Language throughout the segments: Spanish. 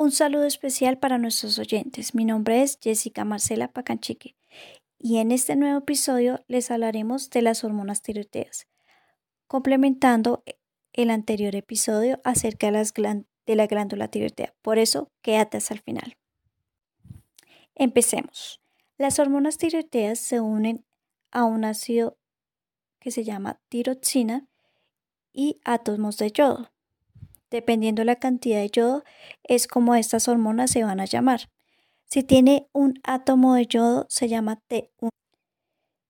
Un saludo especial para nuestros oyentes. Mi nombre es Jessica Marcela Pacanchique y en este nuevo episodio les hablaremos de las hormonas tiroideas, complementando el anterior episodio acerca de, la glándula tiroidea. Por eso, quédate hasta el final. Empecemos. Las hormonas tiroideas se unen a un ácido que se llama tiroxina y átomos de yodo. Dependiendo la cantidad de yodo, es como estas hormonas se van a llamar. Si tiene un átomo de yodo, se llama T1.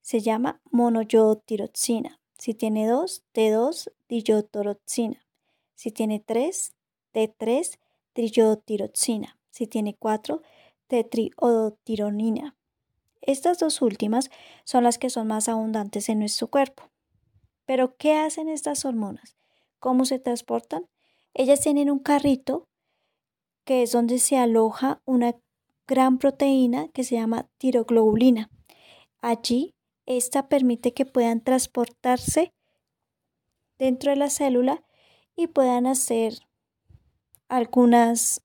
Se llama monoyodotiroxina. Si tiene dos, T2, diyodotoroxina. Si tiene tres, T3, triyodotiroxina. Si tiene cuatro, tetriodotironina. Estas dos últimas son las que son más abundantes en nuestro cuerpo. Pero, ¿qué hacen estas hormonas? ¿Cómo se transportan? Ellas tienen un carrito que es donde se aloja una gran proteína que se llama tiroglobulina. Allí, esta permite que puedan transportarse dentro de la célula y puedan hacer algunas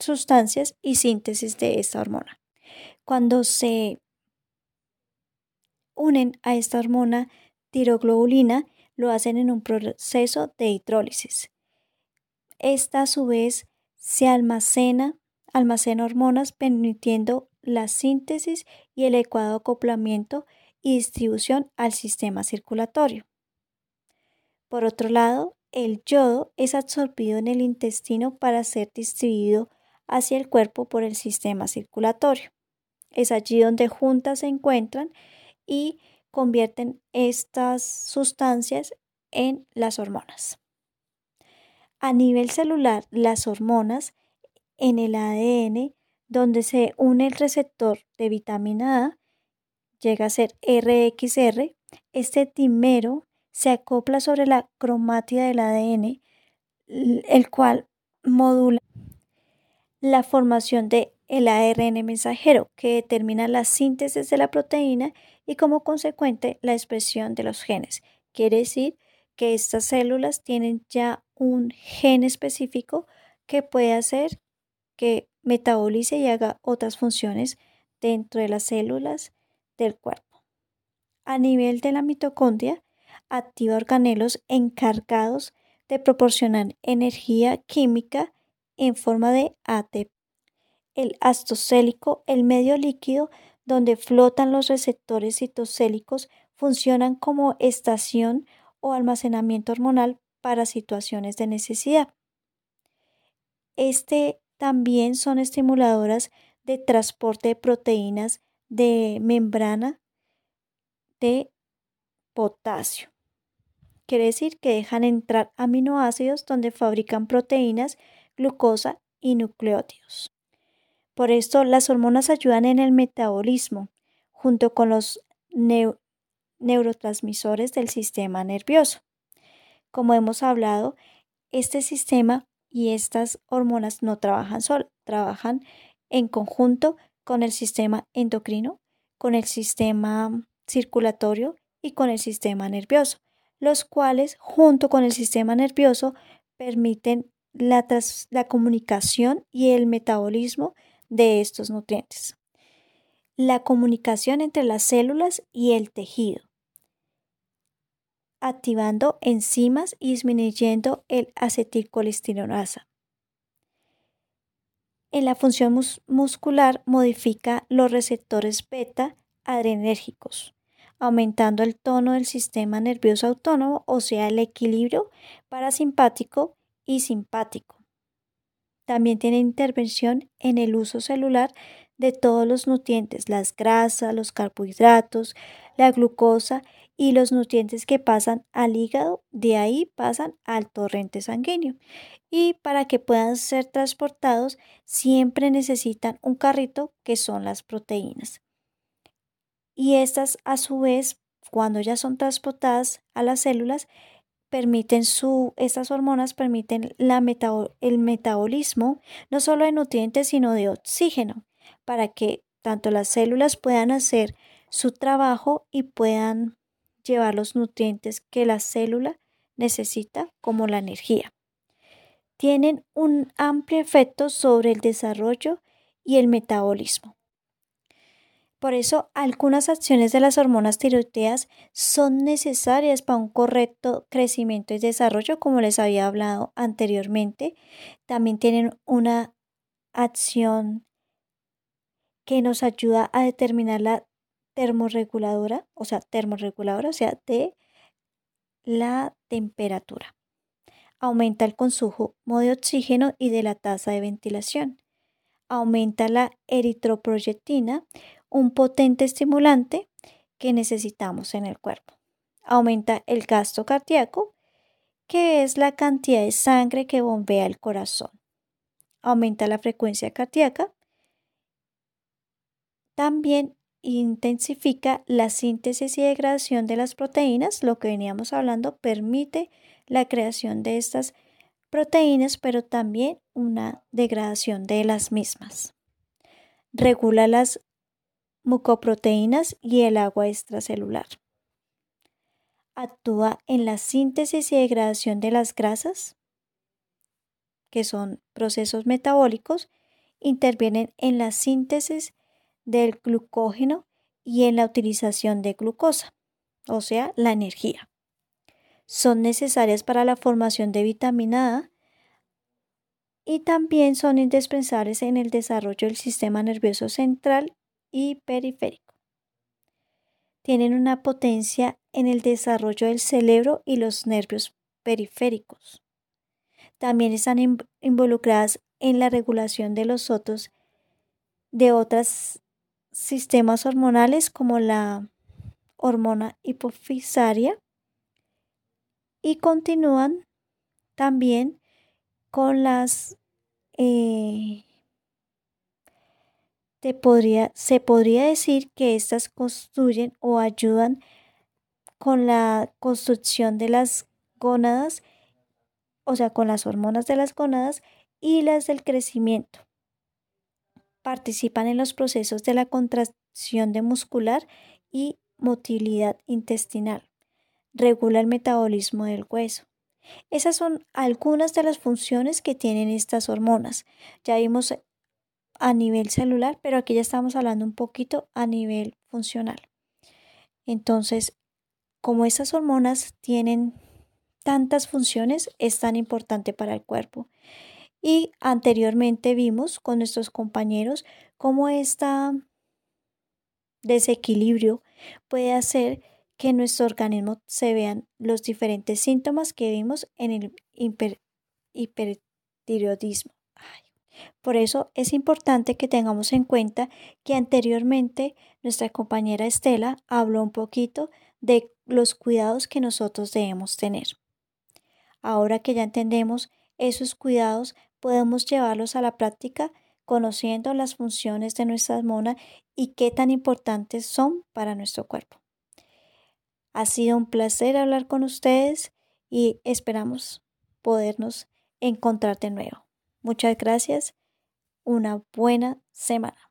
sustancias y síntesis de esta hormona. Cuando se unen a esta hormona tiroglobulina, lo hacen en un proceso de hidrólisis. Esta a su vez se almacena almacena hormonas permitiendo la síntesis y el adecuado acoplamiento y distribución al sistema circulatorio. Por otro lado, el yodo es absorbido en el intestino para ser distribuido hacia el cuerpo por el sistema circulatorio. Es allí donde juntas se encuentran y convierten estas sustancias en las hormonas. A nivel celular, las hormonas en el ADN donde se une el receptor de vitamina A, llega a ser RXR, este timero se acopla sobre la cromátida del ADN, el cual modula la formación de el ARN mensajero que determina la síntesis de la proteína y como consecuente la expresión de los genes. Quiere decir que estas células tienen ya un gen específico que puede hacer que metabolice y haga otras funciones dentro de las células del cuerpo. A nivel de la mitocondria, activa organelos encargados de proporcionar energía química en forma de ATP. El astocélico, el medio líquido donde flotan los receptores citocélicos, funcionan como estación o almacenamiento hormonal para situaciones de necesidad. Este también son estimuladoras de transporte de proteínas de membrana de potasio. Quiere decir que dejan entrar aminoácidos donde fabrican proteínas, glucosa y nucleótidos. Por esto, las hormonas ayudan en el metabolismo junto con los neurotransmisores del sistema nervioso. Como hemos hablado, este sistema y estas hormonas no trabajan solas, trabajan en conjunto con el sistema endocrino, con el sistema circulatorio y con el sistema nervioso, los cuales junto con el sistema nervioso permiten la comunicación y el metabolismo de estos nutrientes. La comunicación entre las células y el tejido activando enzimas y disminuyendo el acetilcolesterolasa. En la función muscular modifica los receptores beta adrenérgicos, aumentando el tono del sistema nervioso autónomo, o sea, el equilibrio parasimpático y simpático. También tiene intervención en el uso celular de todos los nutrientes, las grasas, los carbohidratos, la glucosa y los nutrientes que pasan al hígado, de ahí pasan al torrente sanguíneo. Y para que puedan ser transportados, siempre necesitan un carrito que son las proteínas. Y estas, a su vez, cuando ya son transportadas a las células, permiten su, estas hormonas permiten la el metabolismo no solo de nutrientes, sino de oxígeno, para que tanto las células puedan hacer su trabajo y puedan llevar los nutrientes que la célula necesita como la energía. tienen un amplio efecto sobre el desarrollo y el metabolismo. Por eso, algunas acciones de las hormonas tiroideas son necesarias para un correcto crecimiento y desarrollo, como les había hablado anteriormente. También tienen una acción que nos ayuda a determinar la termorreguladora, o sea, termorreguladora, o sea, de la temperatura. Aumenta el consumo de oxígeno y de la tasa de ventilación. Aumenta la eritroproyectina, un potente estimulante que necesitamos en el cuerpo. Aumenta el gasto cardíaco, que es la cantidad de sangre que bombea el corazón. Aumenta la frecuencia cardíaca. También intensifica la síntesis y degradación de las proteínas, lo que veníamos hablando, permite la creación de estas proteínas, pero también una degradación de las mismas. Regula las mucoproteínas y el agua extracelular. Actúa en la síntesis y degradación de las grasas, que son procesos metabólicos, intervienen en la síntesis del glucógeno y en la utilización de glucosa, o sea, la energía. Son necesarias para la formación de vitamina A y también son indispensables en el desarrollo del sistema nervioso central y periférico. Tienen una potencia en el desarrollo del cerebro y los nervios periféricos. También están involucradas en la regulación de los otros de otros sistemas hormonales como la hormona hipofisaria y continúan también con las eh, podría, se podría decir que estas construyen o ayudan con la construcción de las gónadas, o sea, con las hormonas de las gónadas y las del crecimiento. Participan en los procesos de la contracción de muscular y motilidad intestinal. Regula el metabolismo del hueso. Esas son algunas de las funciones que tienen estas hormonas. Ya vimos a nivel celular, pero aquí ya estamos hablando un poquito a nivel funcional. Entonces, como estas hormonas tienen tantas funciones, es tan importante para el cuerpo. Y anteriormente vimos con nuestros compañeros cómo este desequilibrio puede hacer que en nuestro organismo se vean los diferentes síntomas que vimos en el hipertiroidismo. Por eso es importante que tengamos en cuenta que anteriormente nuestra compañera Estela habló un poquito de los cuidados que nosotros debemos tener. Ahora que ya entendemos esos cuidados, podemos llevarlos a la práctica conociendo las funciones de nuestra hormona y qué tan importantes son para nuestro cuerpo. Ha sido un placer hablar con ustedes y esperamos podernos encontrar de nuevo. Muchas gracias. Una buena semana.